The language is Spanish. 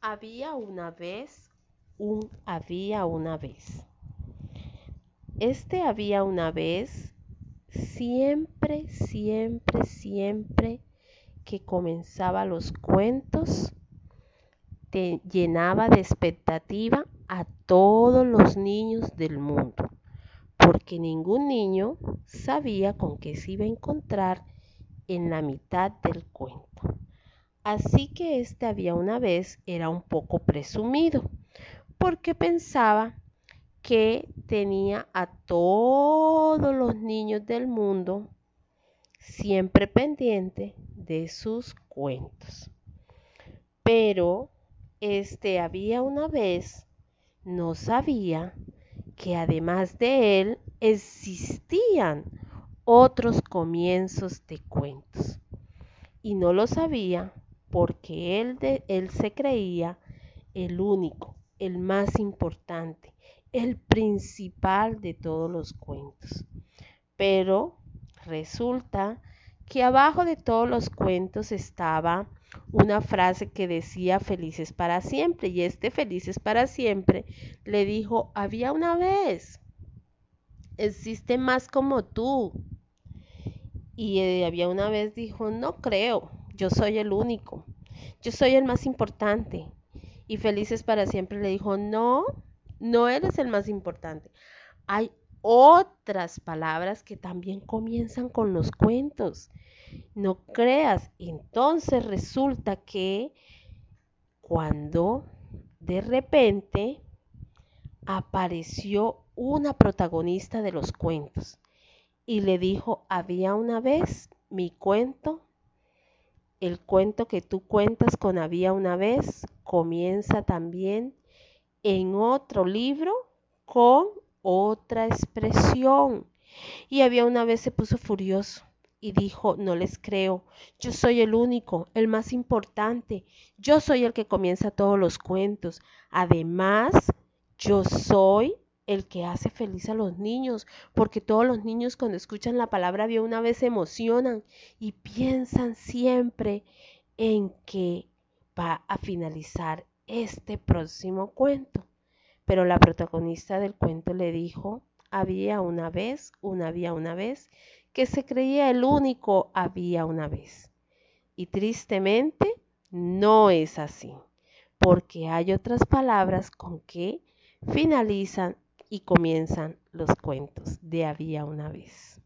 Había una vez, un había una vez. Este había una vez, siempre, siempre, siempre que comenzaba los cuentos, te llenaba de expectativa a todos los niños del mundo, porque ningún niño sabía con qué se iba a encontrar en la mitad del cuento. Así que este había una vez era un poco presumido, porque pensaba que tenía a todos los niños del mundo siempre pendiente de sus cuentos. Pero este había una vez no sabía que además de él existían otros comienzos de cuentos. Y no lo sabía porque él, de, él se creía el único, el más importante, el principal de todos los cuentos. Pero resulta que abajo de todos los cuentos estaba una frase que decía felices para siempre y este felices para siempre le dijo había una vez existe más como tú y eh, había una vez dijo no creo yo soy el único, yo soy el más importante. Y Felices para siempre le dijo, no, no eres el más importante. Hay otras palabras que también comienzan con los cuentos. No creas. Entonces resulta que cuando de repente apareció una protagonista de los cuentos y le dijo, había una vez mi cuento el cuento que tú cuentas con Había una vez comienza también en otro libro con otra expresión. Y había una vez se puso furioso y dijo, no les creo, yo soy el único, el más importante, yo soy el que comienza todos los cuentos. Además, yo soy el que hace feliz a los niños, porque todos los niños cuando escuchan la palabra vio una vez se emocionan y piensan siempre en que va a finalizar este próximo cuento. Pero la protagonista del cuento le dijo, había una vez, una había una vez, que se creía el único había una vez. Y tristemente no es así, porque hay otras palabras con que finalizan y comienzan los cuentos de había una vez.